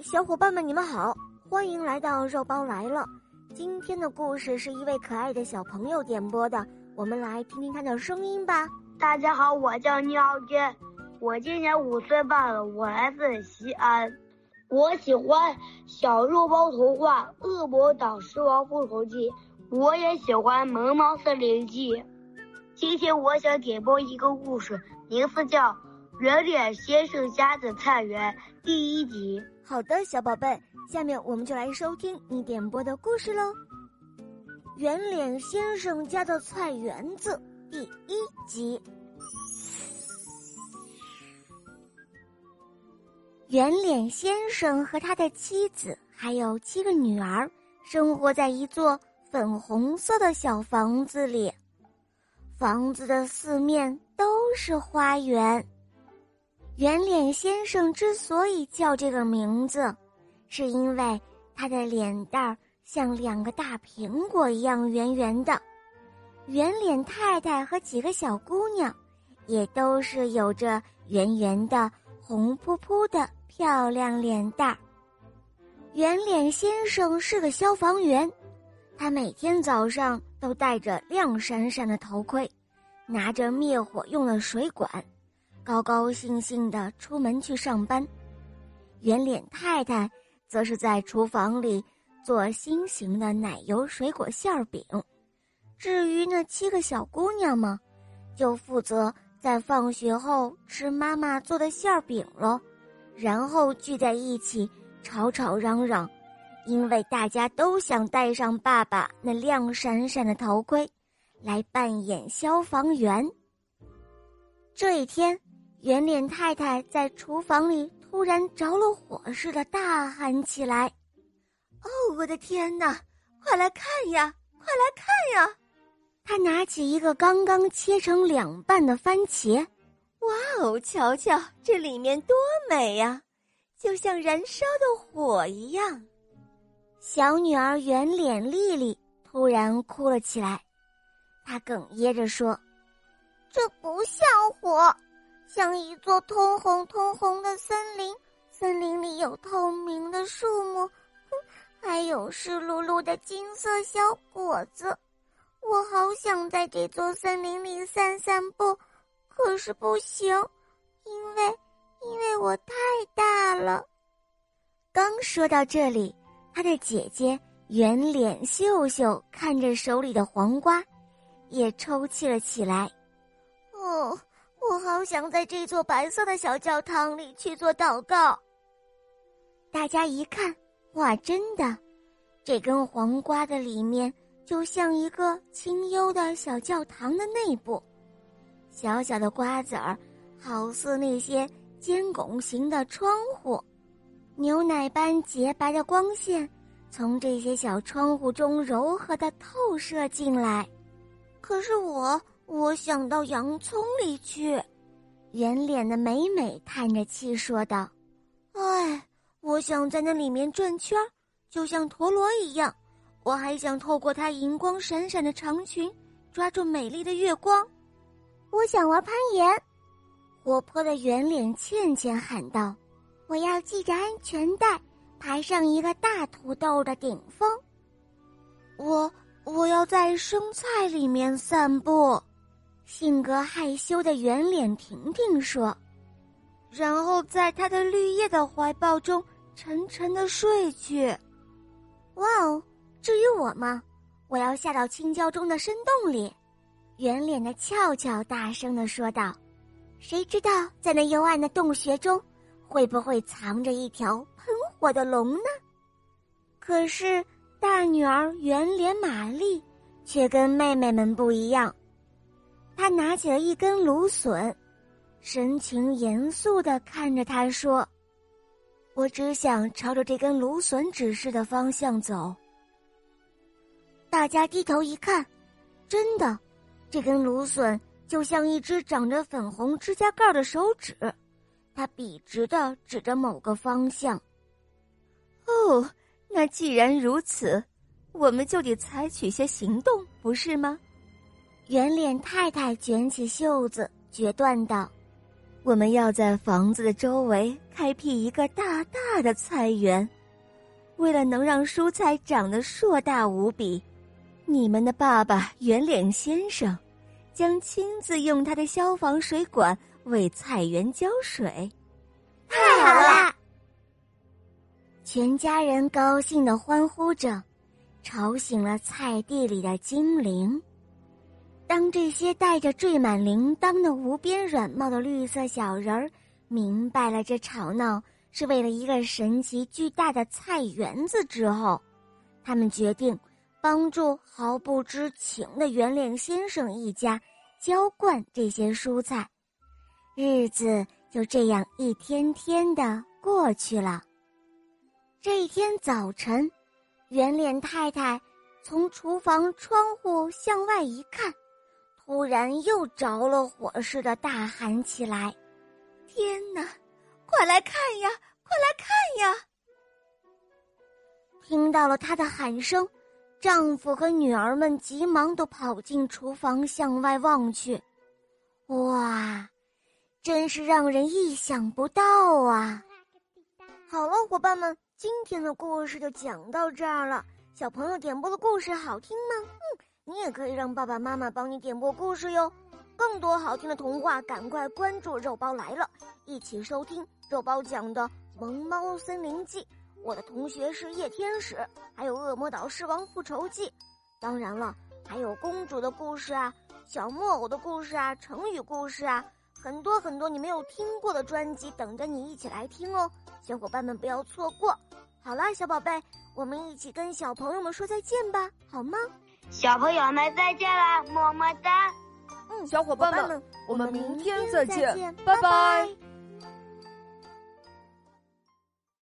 小伙伴们，你们好，欢迎来到肉包来了。今天的故事是一位可爱的小朋友点播的，我们来听听他的声音吧。大家好，我叫倪浩天，我今年五岁半了，我来自西安。我喜欢《小肉包童话》《恶魔岛狮王复仇记》，我也喜欢《萌猫森林记》。今天我想点播一个故事，名字叫。圆脸先生家的菜园第一集。好的，小宝贝，下面我们就来收听你点播的故事喽。圆脸先生家的菜园子第一集。圆脸先生和他的妻子还有七个女儿，生活在一座粉红色的小房子里，房子的四面都是花园。圆脸先生之所以叫这个名字，是因为他的脸蛋儿像两个大苹果一样圆圆的。圆脸太太和几个小姑娘，也都是有着圆圆的、红扑扑的漂亮脸蛋儿。圆脸先生是个消防员，他每天早上都戴着亮闪闪的头盔，拿着灭火用的水管。高高兴兴地出门去上班，圆脸太太则是在厨房里做心形的奶油水果馅饼。至于那七个小姑娘们，就负责在放学后吃妈妈做的馅饼了，然后聚在一起吵吵嚷嚷，因为大家都想戴上爸爸那亮闪闪的头盔，来扮演消防员。这一天。圆脸太太在厨房里突然着了火似的大喊起来：“哦，我的天哪！快来看呀，快来看呀！”她拿起一个刚刚切成两半的番茄，“哇哦，瞧瞧这里面多美呀，就像燃烧的火一样。”小女儿圆脸丽丽突然哭了起来，她哽咽着说：“这不像火。”像一座通红通红的森林，森林里有透明的树木，还有湿漉漉的金色小果子。我好想在这座森林里散散步，可是不行，因为因为我太大了。刚说到这里，他的姐姐圆脸秀秀看着手里的黄瓜，也抽泣了起来。哦。我好想在这座白色的小教堂里去做祷告。大家一看，哇，真的，这根黄瓜的里面就像一个清幽的小教堂的内部，小小的瓜子儿，好似那些尖拱形的窗户，牛奶般洁白的光线从这些小窗户中柔和的透射进来。可是我。我想到洋葱里去，圆脸的美美叹着气说道：“哎，我想在那里面转圈，就像陀螺一样。我还想透过它银光闪闪的长裙，抓住美丽的月光。我想玩攀岩。”活泼的圆脸倩倩喊道：“我要系着安全带，爬上一个大土豆的顶峰。”我我要在生菜里面散步。性格害羞的圆脸婷婷说：“然后在他的绿叶的怀抱中沉沉的睡去。”哇哦！至于我嘛，我要下到青椒中的深洞里。”圆脸的俏俏大声的说道：“谁知道在那幽暗的洞穴中，会不会藏着一条喷火的龙呢？”可是大女儿圆脸玛丽却跟妹妹们不一样。他拿起了一根芦笋，神情严肃的看着他说：“我只想朝着这根芦笋指示的方向走。”大家低头一看，真的，这根芦笋就像一只长着粉红指甲盖的手指，它笔直的指着某个方向。哦，那既然如此，我们就得采取些行动，不是吗？圆脸太太卷起袖子，决断道：“我们要在房子的周围开辟一个大大的菜园，为了能让蔬菜长得硕大无比，你们的爸爸圆脸先生将亲自用他的消防水管为菜园浇水。太好了！全家人高兴的欢呼着，吵醒了菜地里的精灵。当这些戴着缀满铃铛的无边软帽的绿色小人儿明白了这吵闹是为了一个神奇巨大的菜园子之后，他们决定帮助毫不知情的圆脸先生一家浇灌这些蔬菜。日子就这样一天天的过去了。这一天早晨，圆脸太太从厨房窗户向外一看。忽然又着了火似的大喊起来：“天哪！快来看呀！快来看呀！”听到了他的喊声，丈夫和女儿们急忙都跑进厨房向外望去。哇，真是让人意想不到啊！好了，伙伴们，今天的故事就讲到这儿了。小朋友点播的故事好听吗？嗯。你也可以让爸爸妈妈帮你点播故事哟，更多好听的童话，赶快关注肉包来了，一起收听肉包讲的《萌猫森林记》。我的同学是夜天使，还有恶魔岛狮王复仇记，当然了，还有公主的故事啊，小木偶的故事啊，成语故事啊，很多很多你没有听过的专辑等着你一起来听哦，小伙伴们不要错过。好啦，小宝贝，我们一起跟小朋友们说再见吧，好吗？小朋友们再见了，么么哒！嗯，小伙伴们，我们明天再见，拜拜。